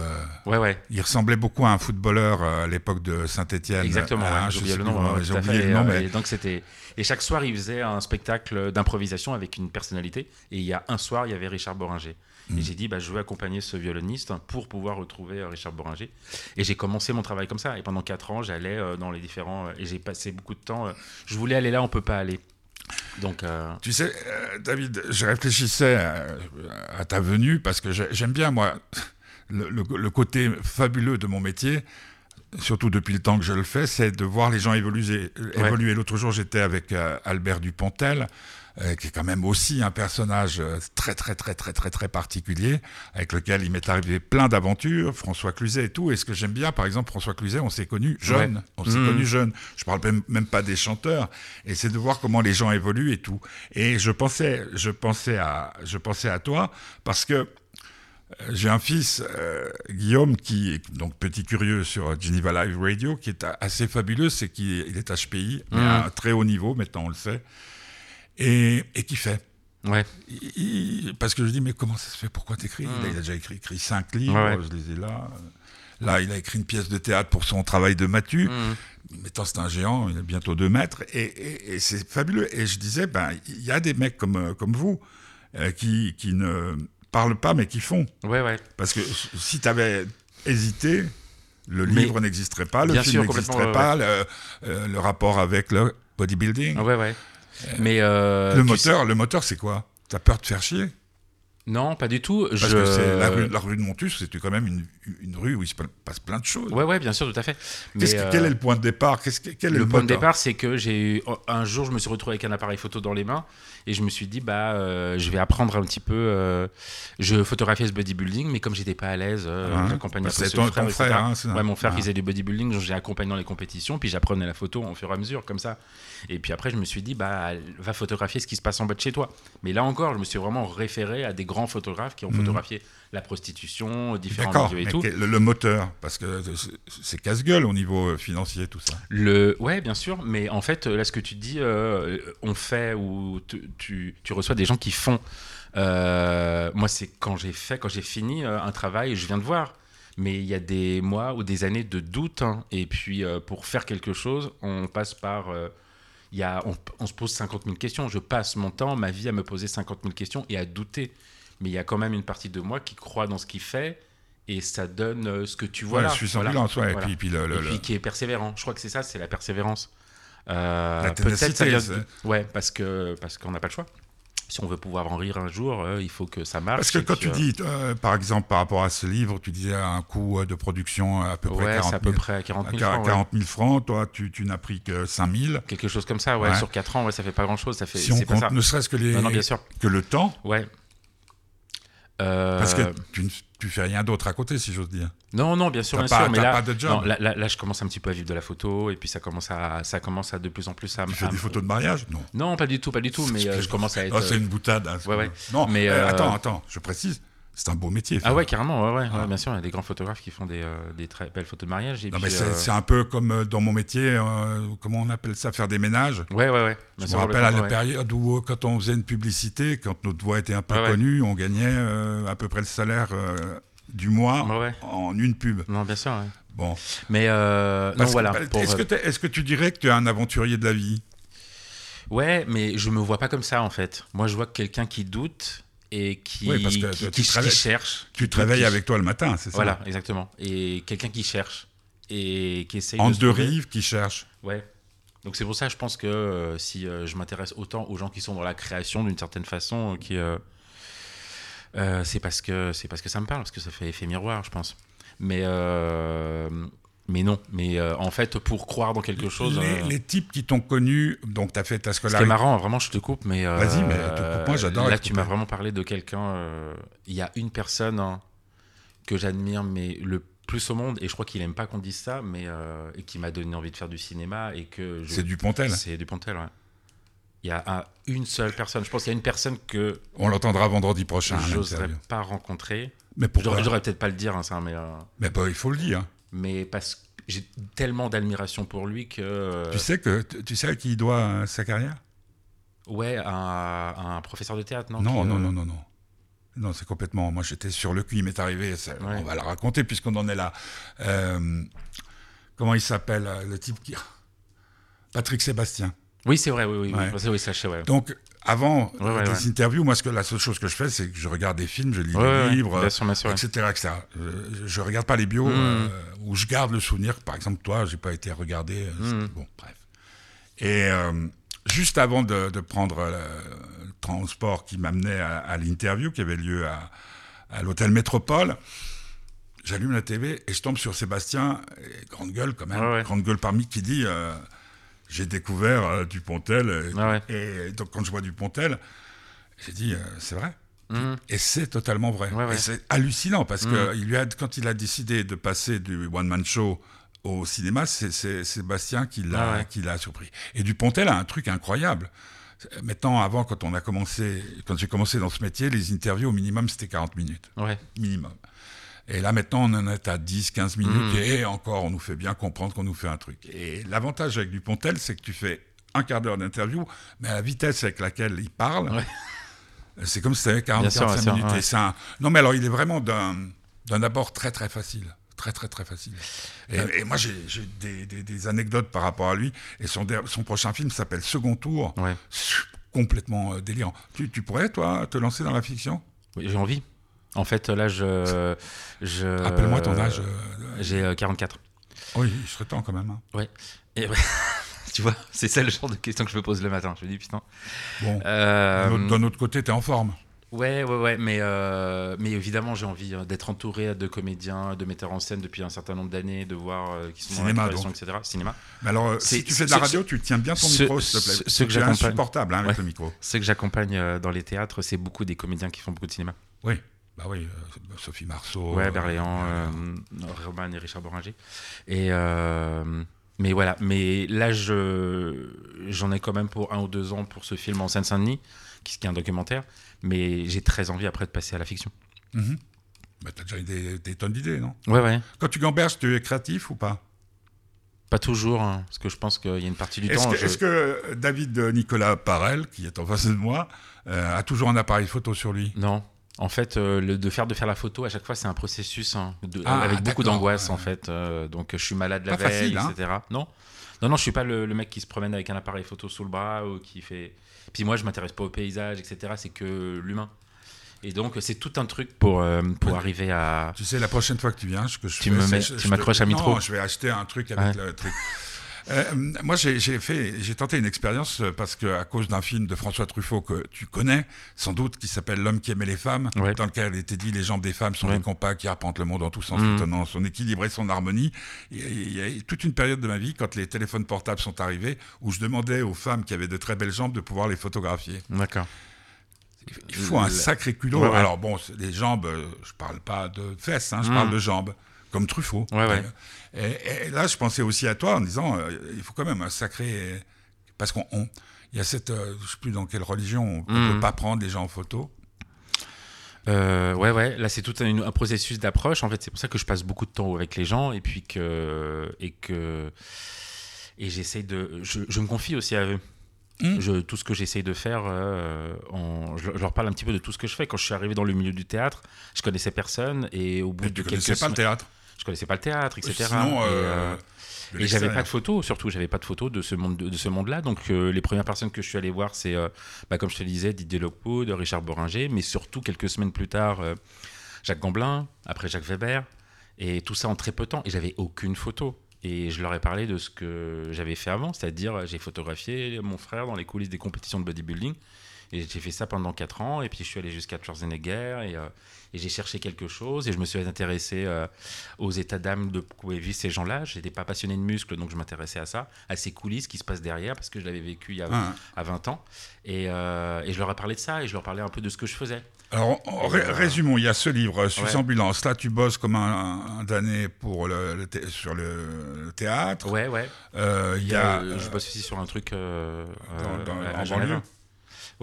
ouais, ouais. Il ressemblait beaucoup à un footballeur à l'époque de Saint-Etienne. Exactement, j'ai oublié le nom. j'ai oublié le nom mais... et, donc c'était. Et chaque soir, il faisait un spectacle d'improvisation avec une personnalité. Et il y a un soir, il y avait Richard Boringer. Et mm. j'ai dit, bah, je veux accompagner ce violoniste pour pouvoir retrouver euh, Richard Boringer. Et j'ai commencé mon travail comme ça. Et pendant quatre ans, j'allais euh, dans les différents. Euh, et j'ai passé beaucoup de temps. je voulais aller là, on peut pas aller. Donc, Tu sais, David, je réfléchissais à, ta venue parce que j'aime bien, moi, le, côté fabuleux de mon métier, surtout depuis le temps que je le fais, c'est de voir les gens évoluer. évoluer. L'autre jour, j'étais avec Albert Dupontel. Euh, qui est quand même aussi un personnage euh, très très très très très très particulier, avec lequel il m'est arrivé plein d'aventures, François Cluzet et tout. Et ce que j'aime bien, par exemple, François Cluzet, on s'est connu jeune, on s'est mmh. connu jeune. Je parle même, pas des chanteurs, et c'est de voir comment les gens évoluent et tout. Et je pensais, je pensais à, je pensais à toi parce que euh, j'ai un fils, Guillaume, qui est donc petit curieux sur Geneva Live Radio, qui est assez fabuleux, c'est qu'il est HPI, mais mmh. à un très haut niveau, maintenant on le sait et, et qui fait. Ouais. parce que je dis, mais comment ça se fait? Pourquoi t'écris? Écris Il a déjà écrit, écrit cinq livres, je les ai là. Là, il a écrit une pièce de théâtre pour son travail de Mathieu. Mmh. Mettant, c'est un géant, il a bientôt deux mètres. Et, et, c'est fabuleux. Et je disais, ben, il y a des mecs comme, euh, comme vous euh, qui, qui ne parlent pas, mais qui font. Ouais, ouais. Parce que si tu avais hésité, le livre n'existerait pas, le film n'existerait pas, le, euh, le, rapport avec le bodybuilding. Ouais, ouais. Mais euh, le moteur, le moteur, c'est quoi? T'as peur de faire chier? Non, pas du tout. Parce que c'est la rue, la rue de Montus, c'est quand même une, une, rue où il se passe plein de choses. Ouais, ouais, bien sûr, tout à fait. Mais Quel est le point de départ? Quel est le, le point de départ, c'est que j'ai eu un jour, je me suis retrouvé avec un appareil photo dans les mains et je me suis dit, bah, euh, je vais apprendre un petit peu. Euh, je photographiais ce bodybuilding, mais comme j'étais pas à l'aise, euh, hein bah, ton, frère. Hein, ouais, mon frère ah. faisait du bodybuilding, j'ai accompagné dans les compétitions, puis j'apprenais la photo au fur et à mesure, comme ça. Et puis après, je me suis dit, bah, va photographier ce qui se passe en bas de chez toi. Mais là encore, je me suis vraiment référé à des grands photographes qui ont mhm. photographié la prostitution, différents milieux et tout. Le, le, moteur, parce que c'est casse-gueule au niveau financier, tout ça. Le, ouais, bien sûr, mais en fait, là, ce que tu dis, on fait ou tu, reçois des gens qui font. Euh, moi, c'est quand j'ai fait, quand j'ai fini euh, un travail, je viens de voir. Mais il y a des mois ou des années de doute. Hein. et puis, euh, pour faire quelque chose, on passe par. il y a, on, se pose 50 000 questions. Je passe mon temps, ma vie, à me poser 50 000 questions et à douter. Mais il y a quand même une partie de moi qui croit dans ce qu'il fait et ça donne ce que tu vois ouais, là. Je suis voilà. et, puis, puis, le, et puis qui est persévérant. Je crois que c'est ça, c'est la persévérance. Euh, ça vient Ouais, parce que parce qu'on n'a pas le choix. Si on veut pouvoir en rire un jour, euh, il faut que ça marche. Parce que quand tu dis, euh, par exemple, par rapport à ce livre, tu disais un coût de production à peu près 40 000, à peu près 40 000 francs. 40 000 francs, toi, tu, tu n'as pris que 5 000. Quelque chose comme ça, ouais, sur 4 ans, ouais, ça fait pas grand-chose. Ça fait, si on compte ne serait-ce que, les, que le temps. Ouais. Parce que tu, tu fais rien d'autre à côté, si j'ose dire. Non, non, bien sûr, bien sûr. Mais là, là, je commence un petit peu à vivre de la photo, et puis ça commence à, ça commence à de plus en plus à. Tu fais des photos de mariage? Non. Non, pas du tout, pas du tout. Mais euh, je commence à être. Oh, c'est une boutade. Hein, ouais, ouais. Non, mais euh, attends, attends, je précise. C'est un beau métier. Ah ouais, carrément, ouais, ouais, ah. bien sûr, il y a des grands photographes qui font des, euh, des très belles photos de mariage. non, mais c'est un peu comme dans mon métier, comment on appelle ça, faire des ménages? Ouais, ouais, ouais. Je me rappelle à la période où, quand on faisait une publicité, quand notre voix était un peu connue, on gagnait à peu près le salaire du mois en une pub. Non, bien sûr. Bon. Mais euh, non, voilà. Est-ce que, est que, tu dirais que tu es un aventurier de la vie? Ouais, mais je me vois pas comme ça en fait. Moi, je vois quelqu'un qui doute et qui, qui, cherche. Tu te réveilles avec toi le matin, c'est ça Voilà, exactement. Et quelqu'un qui cherche et qui essaye en de. deux rives, qui cherche. Ouais. Donc c'est pour ça, je pense que euh, si euh, je m'intéresse autant aux gens qui sont dans la création d'une certaine façon, qui euh, c'est parce que c'est parce que ça me parle, parce que ça fait effet miroir, je pense. Mais mais non, mais euh, en fait, pour croire dans quelque chose. Les, types qui t'ont connu, donc tu as fait ta scolarité. C'est marrant, vraiment, je te coupe, mais. Vas-y, mais moi j'adore. Là, tu m'as vraiment parlé de quelqu'un. Il y a une personne hein, que j'admire, mais le plus au monde, et je crois qu'il aime pas qu'on dise ça, mais et qui m'a donné envie de faire du cinéma et que. C'est du Pontel. C'est du Pontel, ouais. Il y a une seule personne. Je pense qu'il y a une personne que. On l'entendra vendredi prochain. Je n'oserais pas rencontrer. Mais pourquoi J'aurais peut-être pas le dire, hein, ça, mais. Euh, mais bah, il faut le dire. Mais parce j'ai tellement d'admiration pour lui que. Tu sais que tu sais à qui il doit sa carrière? Ouais, un, un professeur de théâtre, non? Non, non, non, non, non. Non, c'est complètement. Moi, j'étais sur le cul. Il m'est arrivé. On va le raconter puisqu'on en est là. Euh, comment il s'appelle le type qui Patrick Sébastien. Oui, c'est vrai. Oui, oui, oui. oui ça, ouais. Donc, avant les interviews, moi, ce que, la seule chose que je fais, c'est que je regarde des films, je lis des livres, etc., etc. Je, ne regarde pas les bios, hmm. euh, où je garde le souvenir. Par exemple, toi, j'ai pas été regardé. Euh, hmm. Bon, bref. Et juste avant de, prendre le transport qui m'amenait à, l'interview qui avait lieu à, l'hôtel Métropole, j'allume la TV et je tombe sur Sébastien, grande gueule quand même, grande gueule parmi qui dit euh, J'ai découvert euh, Dupontel. Et, donc quand je vois Dupontel, j'ai dit euh, C'est vrai. Mhm. Et c'est totalement vrai. et c'est hallucinant parce que il lui a, quand il a décidé de passer du one-man show au cinéma, c'est Sébastien qui l'a ah qui l'a surpris. Et Dupontel a un truc incroyable. Maintenant, avant, quand on a commencé, quand j'ai commencé dans ce métier, les interviews au minimum c'était 40 minutes. Minimum. Et là maintenant, on en est à 10, 15 minutes, hmm. et encore, on nous fait bien comprendre qu'on nous fait un truc. Et l'avantage avec Dupontel, c'est que tu fais un quart d'heure d'interview, mais à la vitesse avec laquelle il parle, c'est comme si tu avais 40, 45 minutes. Et Non, mais alors, il est vraiment d'un abord très, très facile très très très facile. Et, moi j'ai des, anecdotes par rapport à lui. Et son, son prochain film s'appelle Second Tour. Complètement euh, délirant. Tu, pourrais toi te lancer dans la fiction? Oui, j'ai envie. En fait, là, je. je Appelle-moi ton âge. Euh, j'ai 44. Euh, oui, il serait temps quand même. Hein. Ouais. Et tu vois, c'est ça le genre de question que je me pose le matin. Je me dis, putain. Bon. D'un autre côté, tu es en forme. Ouais, ouais, ouais, mais, euh, mais évidemment, j'ai envie euh, d'être entouré de comédiens, de metteurs en scène depuis un certain nombre d'années, de voir euh, qui sont Cinéma, dans la etc. Cinéma. Mais alors, si tu fais de la radio, tu tiens bien ton micro, s'il te plaît. C'est insupportable hein, avec le micro. Ceux que j'accompagne dans les théâtres, c'est beaucoup des comédiens qui font beaucoup de cinéma. Oui. Bah oui, Sophie Marceau. Ouais, Berléand, Roman et Richard Boringer. Et mais voilà, mais là, j'en ai quand même pour un ou deux ans pour ce film en Seine-Saint-Denis, qui, qui est un documentaire mais j'ai très envie après de passer à la fiction. Mm bah, t'as déjà des, des tonnes d'idées, non? Ouais, ouais. Quand tu gamberges, tu es créatif ou pas? Pas toujours, hein, parce que je pense qu'il y a une partie du temps. Est-ce que David Nicolas Parel, qui est en face de moi, euh, a toujours un appareil photo sur lui? Non. En fait, euh, le, de faire de faire la photo à chaque fois, c'est un processus hein, ah, avec beaucoup d'angoisse en fait. Euh, donc, je suis malade la veille, hein. etc. Non, non, non, je suis pas le, le, mec qui se promène avec un appareil photo sous le bras ou qui fait. Puis moi, je m'intéresse pas au paysage, etc. C'est que l'humain. Et donc, c'est tout un truc pour, euh, pour arriver à. Tu sais, la prochaine fois que tu viens, ce que je tu tu m'accroches à micro. Non, je vais acheter un truc avec le truc. Euh, moi, j'ai fait, j'ai tenté une expérience euh, parce que à cause d'un film de François Truffaut que tu connais, sans doute, qui s'appelle L'homme qui aimait les femmes, dans lequel il était dit les jambes des femmes sont des compas qui arpentent le monde en tous sens, mmh. son équilibre et son harmonie. Il y a toute une période de ma vie, quand les téléphones portables sont arrivés, où je demandais aux femmes qui avaient de très belles jambes de pouvoir les photographier. D'accord. Il faut un sacré culot. Alors bon, les jambes, euh, je parle pas de fesses, hein, je mmh. parle de jambes comme Truffaut. Ouais, et, là, je pensais aussi à toi en disant, euh, il faut quand même un sacré... Parce qu'on... Il y a cette... Euh, je ne sais plus dans quelle religion, on ne peut mm. pas prendre les gens en photo. Euh, ouais, ouais. Là, c'est tout un, processus d'approche. En fait, c'est pour ça que je passe beaucoup de temps avec les gens et puis que et que et j'essaye de. Je, me confie aussi à eux. Mm. Je, tout ce que j'essaye de faire, je, leur parle un petit peu de tout ce que je fais. Quand je suis arrivé dans le milieu du théâtre, je connaissais personne et au bout de tu quelques pas le théâtre? Je connaissais pas le théâtre, etc. Sinon, euh, et, euh, j'avais pas de photos, surtout, j'avais pas de photos de ce monde, de, ce monde-là. Donc, euh, les premières personnes que je suis allé voir, c'est, bah, comme je te disais, Didier Lockwood, Richard Boringer, mais surtout quelques semaines plus tard, Jacques Gamblin, après Jacques Weber, et tout ça en très peu de temps. Et j'avais aucune photo. Et je leur ai parlé de ce que j'avais fait avant, c'est-à-dire j'ai photographié mon frère dans les coulisses des compétitions de bodybuilding. Et j'ai fait ça pendant 4 ans. Et puis je suis allé jusqu'à Schwarzenegger. Et, et j'ai cherché quelque chose et je me suis intéressé euh, aux états d'âme de pouvaient vivre ces gens-là. Je n'étais pas passionné de muscles, donc je m'intéressais à ça, à ces coulisses qui se passent derrière, parce que je l'avais vécu il y a ah. à 20 ans. Et, euh, et, je leur ai parlé de ça et je leur parlais un peu de ce que je faisais. Alors, euh, résumons, il y a ce livre, Suisse Ambulance. Là, tu bosses comme un, damné pour le, sur le, théâtre. Ouais, ouais. il y a, je bosse aussi sur un truc dans, en banlieue.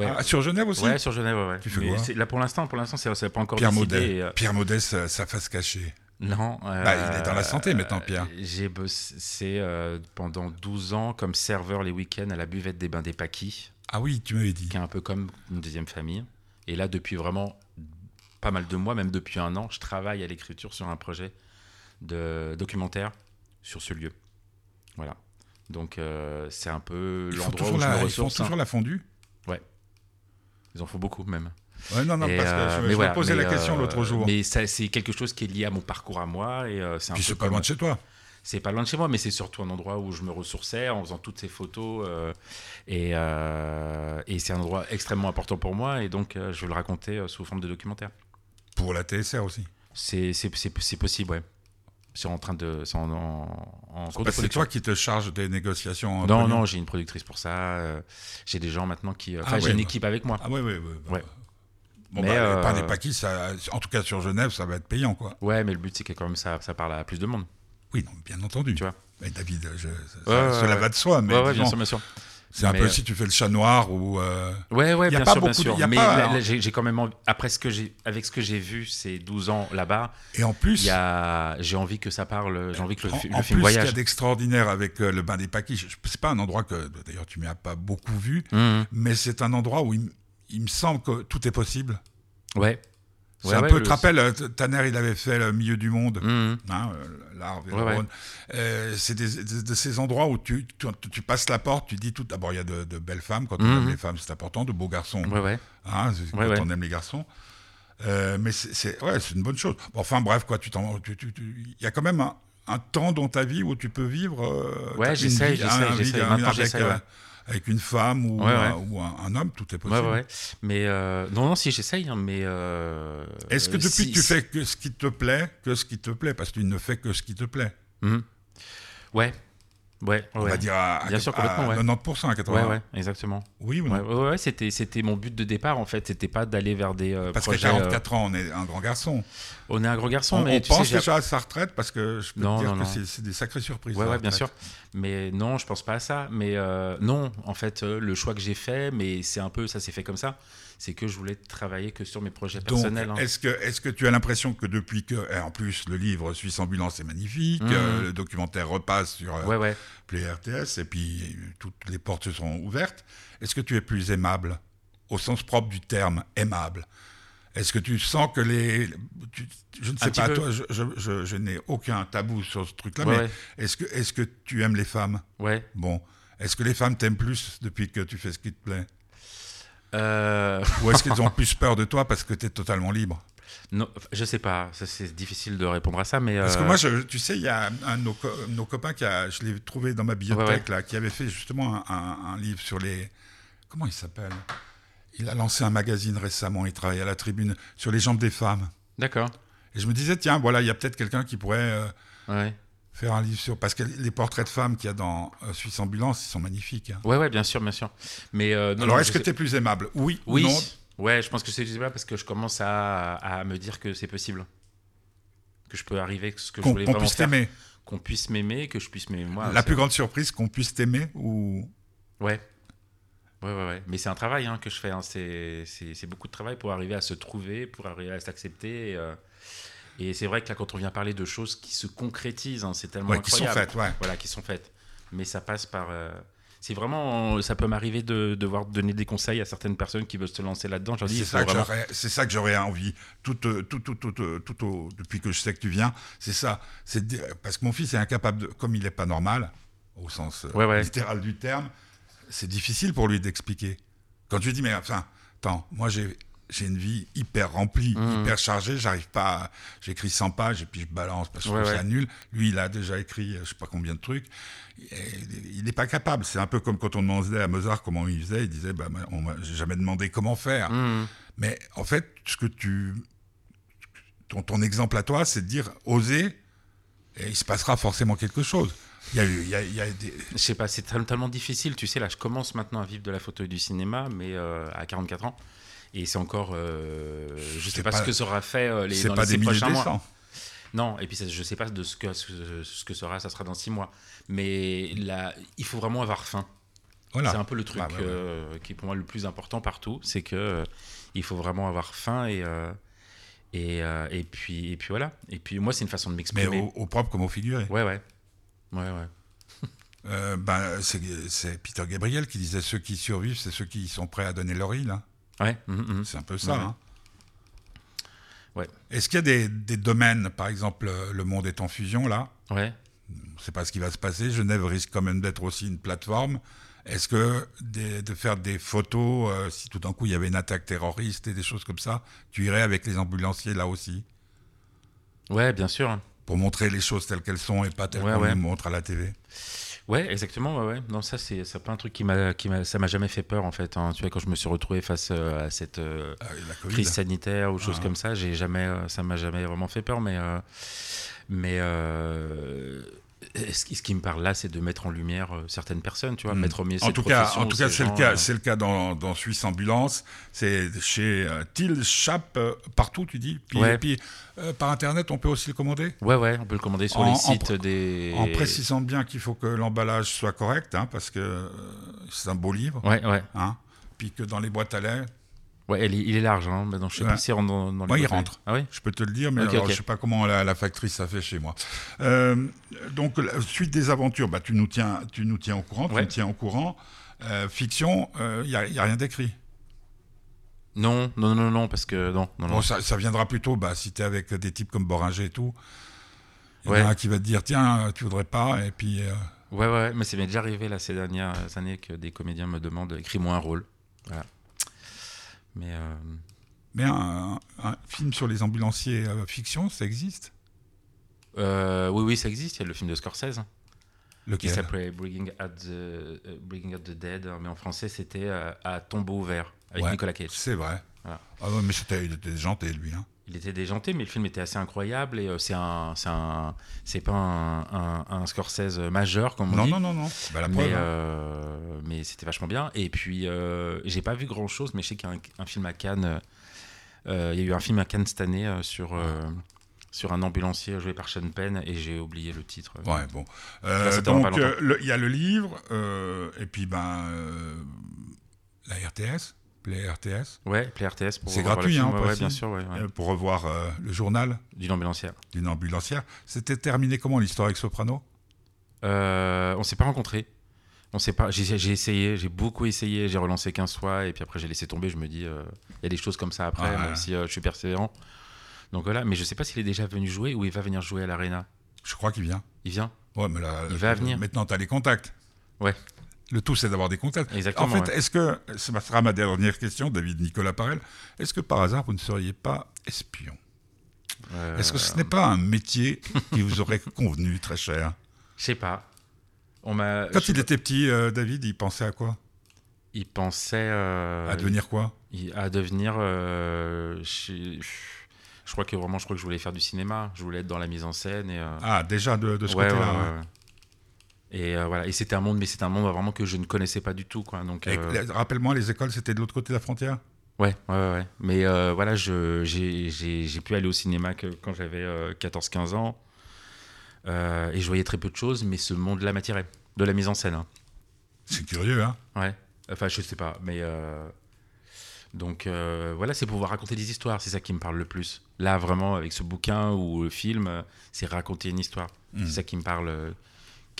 Ah, sur Genève aussi Ouais, sur Genève, ouais. Tu fais quoi Là, pour l'instant, pour l'instant, c'est pas encore Pierre Maudet, euh, Pierre Maudet, sa, face cachée. Non. Bah, il est dans la santé maintenant, Pierre. J'ai bossé pendant 12 ans comme serveur les week-ends à la buvette des Bains des Paquis. Ah oui, tu m'avais dit. Qui est un peu comme une deuxième famille. Et là, depuis vraiment pas mal de mois, même depuis un an, je travaille à l'écriture sur un projet de documentaire sur ce lieu. Voilà. Donc euh, c'est un peu l'endroit où je me ressource. Ils font toujours la fondue? Ils en font beaucoup même. Ouais, non, non, parce que je, euh, me posais la question l'autre euh, jour. Mais c'est quelque chose qui est lié à mon parcours à moi. Et c'est Puis c'est pas loin de chez toi. C'est pas loin de chez moi, mais c'est surtout un endroit où je me ressourçais en faisant toutes ces photos. et, et c'est un endroit extrêmement important pour moi. Et donc, je veux le raconter sous forme de documentaire. Pour la TSR aussi C'est possible, ouais. C'est en train de. C'est en, en, C'est toi qui te charges des négociations Non, non, j'ai une productrice pour ça. Euh, j'ai des gens maintenant qui. Euh, ah j'ai une bah. équipe avec moi. Ah, oui, oui, oui. ouais. Bon, mais bah, euh... par des paquis, ça, en tout cas sur Genève, ça va être payant, quoi. Ouais, mais le but, c'est que quand même ça, ça parle à plus de monde. Oui, non, bien entendu. Tu vois. Mais David, je, cela va de soi. Mais ouais, bien sûr, bien sûr. C'est un peu euh, si tu fais le chat noir ou. Euh... Ouais, ouais, bien, sûr, bien sûr. mais hein. j'ai quand même après ce que j'ai, avec ce que j'ai vu ces 12 ans là-bas. Et en plus, j'ai envie que ça parle, j'ai envie que le, en, film en plus, voyage. Ce qu'il y a d'extraordinaire avec euh, le bain des paquis, c'est pas un endroit que d'ailleurs tu m'as pas beaucoup vu, mmh. mais c'est un endroit où il, il me semble que tout est possible. Ouais. C'est un peu, tu te rappelles, euh, Tanner, il avait fait le milieu du monde, mmh. hein, euh, l'art, euh, c'est de ces endroits où tu, tu, passes la porte, tu dis tout. D'abord, il y a de, belles femmes, quand on mmh. aime les femmes, c'est important, de beaux garçons, hein, quand on aime les garçons. mais c'est ouais, une bonne chose. enfin, bref, quoi, tu il y a quand même un, temps dans ta vie où tu peux vivre. ouais, j'essaie, j'essaie avec une femme ou, un, ou un, homme, tout est possible. Mais euh, non, non, si j'essaye, hein, mais. Euh, Est-ce que depuis que tu fais que ce qui te plaît, que ce qui te plaît, parce que tu ne fais que ce qui te plaît? Mmh. Ouais, Ouais, on va dire à, Bien sûr, à 90%, à 80%. Ouais, ouais, exactement. Oui ou non Ouais, c'était, c'était mon but de départ en fait. C'était pas d'aller vers des. Euh, parce qu'à 44 ans, on est un grand garçon. On est un grand garçon, on, mais. On pense déjà à sa retraite parce que je peux te dire que c'est, des sacrées surprises. Ouais, ouais, bien sûr. Mais non, je pense pas à ça. Mais euh, non, en fait, euh, le choix que j'ai fait, mais c'est un peu, ça s'est fait comme ça c'est que je voulais travailler que sur mes projets personnels. Hein. Est-ce que, est que tu as l'impression que depuis que, en plus le livre Suisse Ambulance est magnifique, mmh. euh, le documentaire repasse sur euh, ouais, Play RTS et puis toutes les portes se sont ouvertes, est-ce que tu es plus aimable au sens propre du terme aimable? Est-ce que tu sens que les. je ne sais pas, toi, je, je, n'ai aucun tabou sur ce truc-là, mais est-ce que, est que tu aimes les femmes? Ouais. Bon. Est-ce que les femmes t'aiment plus depuis que tu fais ce qui te plaît? Euh, Ou est-ce qu'ils ont plus peur de toi parce que tu es totalement libre non, je sais pas, c'est difficile de répondre à ça, mais parce que euh, moi, tu sais, il y a un de nos, copains qui a, je l'ai trouvé dans ma bibliothèque là, qui avait fait justement un, livre sur les, comment il s'appelle? Il a lancé un magazine récemment, il travaille à la Tribune sur les jambes des femmes. D'accord. Et je me disais, tiens, voilà, il y a peut-être quelqu'un qui pourrait euh, ouais faire un livre sur parce que les portraits de femmes qu'il y a dans euh, Suisse Ambulance, ils sont magnifiques. Hein. Ouais, ouais, bien sûr, bien sûr. Mais euh, alors, est-ce que tu es plus aimable? Oui. Oui. Non? Ouais, je pense que c'est plus aimable parce que je commence à, à me dire que c'est possible, que je peux arriver, ce que je voulais Qu'on puisse t'aimer. Qu'on puisse m'aimer, que je puisse m'aimer moi. La plus grande surprise, qu'on puisse t'aimer ou? Ouais. Ouais, ouais, ouais. Mais c'est un travail hein, que je fais. Hein. C'est beaucoup de travail pour arriver à se trouver, pour arriver à s'accepter. Euh, et c'est vrai que là, quand on vient parler de choses qui se concrétisent, hein, c'est tellement incroyable. Qui sont faites, ouais. Voilà, qui sont faites. Mais ça passe par. Euh, c'est vraiment. Ça peut m'arriver de devoir donner des conseils à certaines personnes qui veulent se lancer là-dedans. C'est ça, vraiment... ça, que j'aurais envie, tout, tout, tout, tout, tout, depuis que je sais que tu viens. C'est ça. Parce que mon fils est incapable, de... comme il n'est pas normal, au sens euh, littéral du terme, c'est difficile pour lui d'expliquer. Quand lui dis, mais enfin, attends, moi j'ai j'ai une vie hyper remplie, mmh. hyper chargée. J'arrive pas, j'écris 100 pages et puis je balance parce que ça nul. Lui, il a déjà écrit, je sais pas combien de trucs. il n'est pas capable. C'est un peu comme quand on demandait à Mozart comment il faisait. Il disait, bah, on m'a jamais demandé comment faire. Mmh. Mais en fait, ce que tu, ton, ton exemple à toi, c'est de dire, oser, et il se passera forcément quelque chose. Il y a eu, il y a, il y a des... Je sais pas, c'est tellement difficile. Tu sais, là, je commence maintenant à vivre de la photo et du cinéma, mais euh, à 44 ans. Et c'est encore. Euh, je ne sais pas, ce que sera fait euh, les, dans pas les des prochains mois. Non, et puis je ne sais pas de ce que, ce que sera, ça sera dans six mois. Mais là, il faut vraiment avoir faim. Voilà. C'est un peu le truc bah, euh, qui est pour moi le plus important partout, c'est que il faut vraiment avoir faim et Et, euh, et, puis, et puis voilà. Et puis moi, c'est une façon de Mais m'exprimer. au, au propre comme au figuré. Ouais, ouais. Ouais, ouais. C'est c'est Peter Gabriel qui disait ceux qui survivent, c'est ceux qui sont prêts à donner leur île. hein. Ouais. mhm, mhm. C'est un peu ça. Ouais. hein. Ouais. Est-ce qu'il y a des, des domaines, par exemple, euh, le monde est en fusion là? Ouais. On ne sait pas ce qui va se passer. Genève risque quand même d'être aussi une plateforme. Est-ce que des- de faire des photos, euh, si tout d'un coup il y avait une attaque terroriste et des choses comme ça, tu irais avec les ambulanciers là aussi? Ouais, bien sûr. pour montrer les choses telles qu'elles sont et pas telles Ouais, qu'on ouais. nous montre à la TV Ouais, exactement. Ouais, ouais. Non, ça, c'est c'est pas un truc qui m'a, qui m'a, ça m'a jamais fait peur en fait. hein. Tu vois, quand je me suis retrouvé face euh, à cette euh, Ah, crise sanitaire ou choses Ah. comme ça, j'ai jamais, euh, ça m'a jamais vraiment fait peur. Mais, euh, mais euh, ce, qui, ce qui me parle là, c'est de mettre en lumière euh, certaines personnes, tu vois, Mm. mettre au milieu En tout cas, en ou tout cas, ces c'est le cas, euh, c'est le cas dans, dans Suisse Ambulance. C'est chez euh, Thiel, Chap, euh, partout, tu dis. Puis, Ouais. puis euh, par internet, on peut aussi le commander? Ouais, ouais, on peut le commander sur En- les sites des. En précisant bien qu'il faut que l'emballage soit correct, hein, parce que euh, c'est un beau livre. Ouais, ouais. Hein, puis que dans les boîtes à lait, Ouais, il est large, hein. Maintenant, je sais Ouais. pas rentre dans, dans les Ouais, il rentre. Ah oui je peux te le dire, mais Ok, alors, je sais pas comment la, la factrice a fait chez moi. Euh, donc, la suite des aventures, bah, tu, nous tiens, tu nous tiens au courant. Tu nous tiens au courant. Euh, fiction, il n'y a, rien d'écrit. Non, non, non, non, parce que non, non, non. Ça, ça viendra plutôt bah, si tu es avec des types comme Boringer et tout. Il y en a un qui va te dire tiens, tu voudrais pas, et puis. euh, Ouais, ouais, mais ça m'est déjà arrivé là ces dernières années que des comédiens me demandent écris-moi un rôle. Voilà. Mais euh, Mais un, un film sur les ambulanciers euh, fiction, ça existe? Euh, oui, oui, ça existe. Il y a le film de Scorsese hein, qui Lequel? s'appelait Bringing Out the, euh, Bringing Out the Dead, hein, mais en français c'était euh, À tombeau ouvert avec Ouais. Nicolas Cage. C'est vrai. Voilà. Ah ouais, mais c'était il était janté, lui. Hein. Il était déjanté, mais le film était assez incroyable et euh, c'est un, c'est un, c'est pas un, un, un Scorsese majeur comme on Non, dit. non, non, non. Bah, la mais preuve. hein. euh, mais c'était vachement bien. Et puis, euh, j'ai pas vu grand chose, mais je sais qu'il y a un, un film à Cannes. euh, il y a eu un film à Cannes cette année euh, sur, euh, sur un ambulancier joué par Sean Penn, et j'ai oublié le titre. Ouais, bon. Euh, Là, donc, euh, il y a le livre, euh, et puis, ben, euh, la RTS, Play RTS, Ouais, Play RTS pour C'est gratuit, hein, Ouais, bien sûr, ouais, euh, pour revoir euh, le journal D'une ambulancière. d'une ambulancière. C'était terminé comment l'histoire avec Soprano? Euh, on s'est pas rencontrés. On s'est pas. J'ai essayé, j'ai beaucoup essayé, j'ai relancé 15 fois et puis après j'ai laissé tomber. Je me dis, euh, il y a des choses comme ça après, Ah même si je suis persévérant. Donc voilà, mais je sais pas s'il est déjà venu jouer ou il va venir jouer à l'Arena. Je crois qu'il vient. Il vient? Ouais, mais là, Il va venir. Maintenant, tu as les contacts. Ouais. Le tout, c'est d'avoir des contacts. Exactement. En fait, ouais. est-ce que, ce sera ma dernière question, David Nicolas Parel, est-ce que par hasard, vous ne seriez pas espion? Euh, Est-ce que ce n'est pas un métier qui vous aurait convenu très cher? Je sais pas. On m'a. Quand il était petit, euh, David, il pensait à quoi? Il pensait euh, À devenir quoi? il- à devenir. je, je crois que vraiment, je crois que je voulais faire du cinéma. Je voulais être dans la mise en scène et. Ah, déjà de, de ce ouais, côté-là. ouais. Et euh, voilà. Et c'était un monde, mais c'était un monde vraiment que je ne connaissais pas du tout, quoi. Donc. Euh, Rappelle-moi, les écoles, c'était de l'autre côté de la frontière? Ouais, ouais, ouais. Mais euh, voilà, j'ai pu aller au cinéma que quand j'avais euh, 14-15 ans. Euh, et je voyais très peu de choses, mais ce monde-là m'attirait. De la mise en scène. hein. C'est curieux, hein Ouais. Enfin, je sais pas, mais. Donc euh, voilà, c'est pouvoir raconter des histoires, c'est ça qui me parle le plus. Là, vraiment, avec ce bouquin ou le film, c'est raconter une histoire. Mm. C'est ça qui me parle.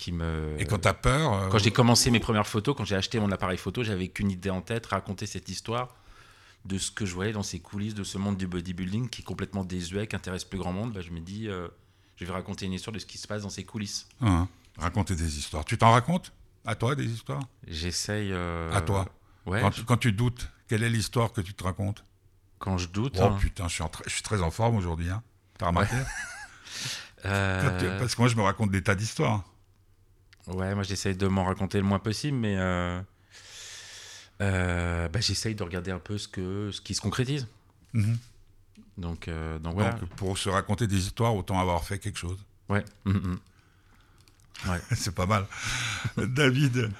Qui me... Et quand t'as peur euh, Quand j'ai commencé mes premières photos, quand j'ai acheté mon appareil photo, j'avais qu'une idée en tête, raconter cette histoire de ce que je voyais dans ces coulisses de ce monde du bodybuilding qui est complètement désuet, qui intéresse plus grand monde. Bah, je me dis, euh, je vais raconter une histoire de ce qui se passe dans ces coulisses. hein, raconter des histoires. Tu t'en racontes? À toi, des histoires? J'essaye. euh, À toi Ouais. quand, je- quand tu doutes, quelle est l'histoire que tu te racontes? Quand je doute. Oh hein, putain, je suis, en tra- je suis très en forme aujourd'hui. Hein. T'as remarqué? Euh, Parce que moi, je me raconte des tas d'histoires. Ouais, moi j'essaye de m'en raconter le moins possible, mais euh, euh, bah, j'essaye de regarder un peu ce, que, ce qui se concrétise. Mhm. Donc, euh, donc voilà. Donc, pour se raconter des histoires, autant avoir fait quelque chose. Ouais. Mm, mm. C'est pas mal. David,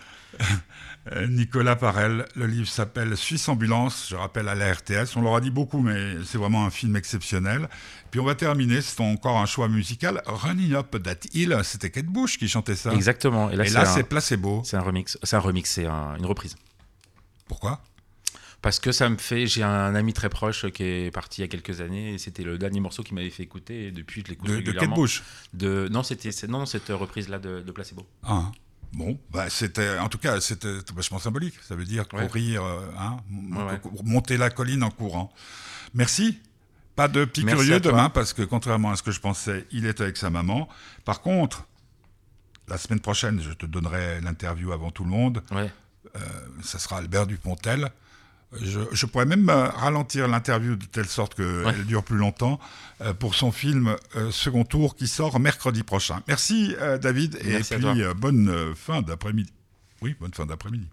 Nicolas Parel, le livre s'appelle Suisse Ambulance, je rappelle à la RTS. On leur a dit beaucoup, mais c'est vraiment un film exceptionnel. Puis on va terminer, c'est encore un choix musical. Running Up That Hill, c'était Kate Bush qui chantait ça. Exactement. Et là, c'est là, placebo. c'est un remix. C'est un remix, c'est un- une reprise. Pourquoi? Parce que ça me fait. J'ai un ami très proche qui est parti il y a quelques années et c'était le dernier morceau qui m'avait fait écouter et depuis je l'écoute régulièrement. De Kate Bush? De, Non, c'était non, cette reprise-là de, Placebo. Ah. Bon, bah c'était, en tout cas, c'était vachement symbolique. Ça veut dire courir, euh, hein, monter la colline en courant. Merci. Pas de petit curieux demain, parce que contrairement à ce que je pensais, il est avec sa maman. Par contre, la semaine prochaine, je te donnerai l'interview avant tout le monde. Ouais. Euh, ça sera Albert Dupontel. Je, pourrais même euh, ralentir l'interview de telle sorte qu'elle dure plus longtemps euh, pour son film Second Tour qui sort mercredi prochain. Merci David et puis bonne fin d'après-midi. Oui, bonne fin d'après-midi.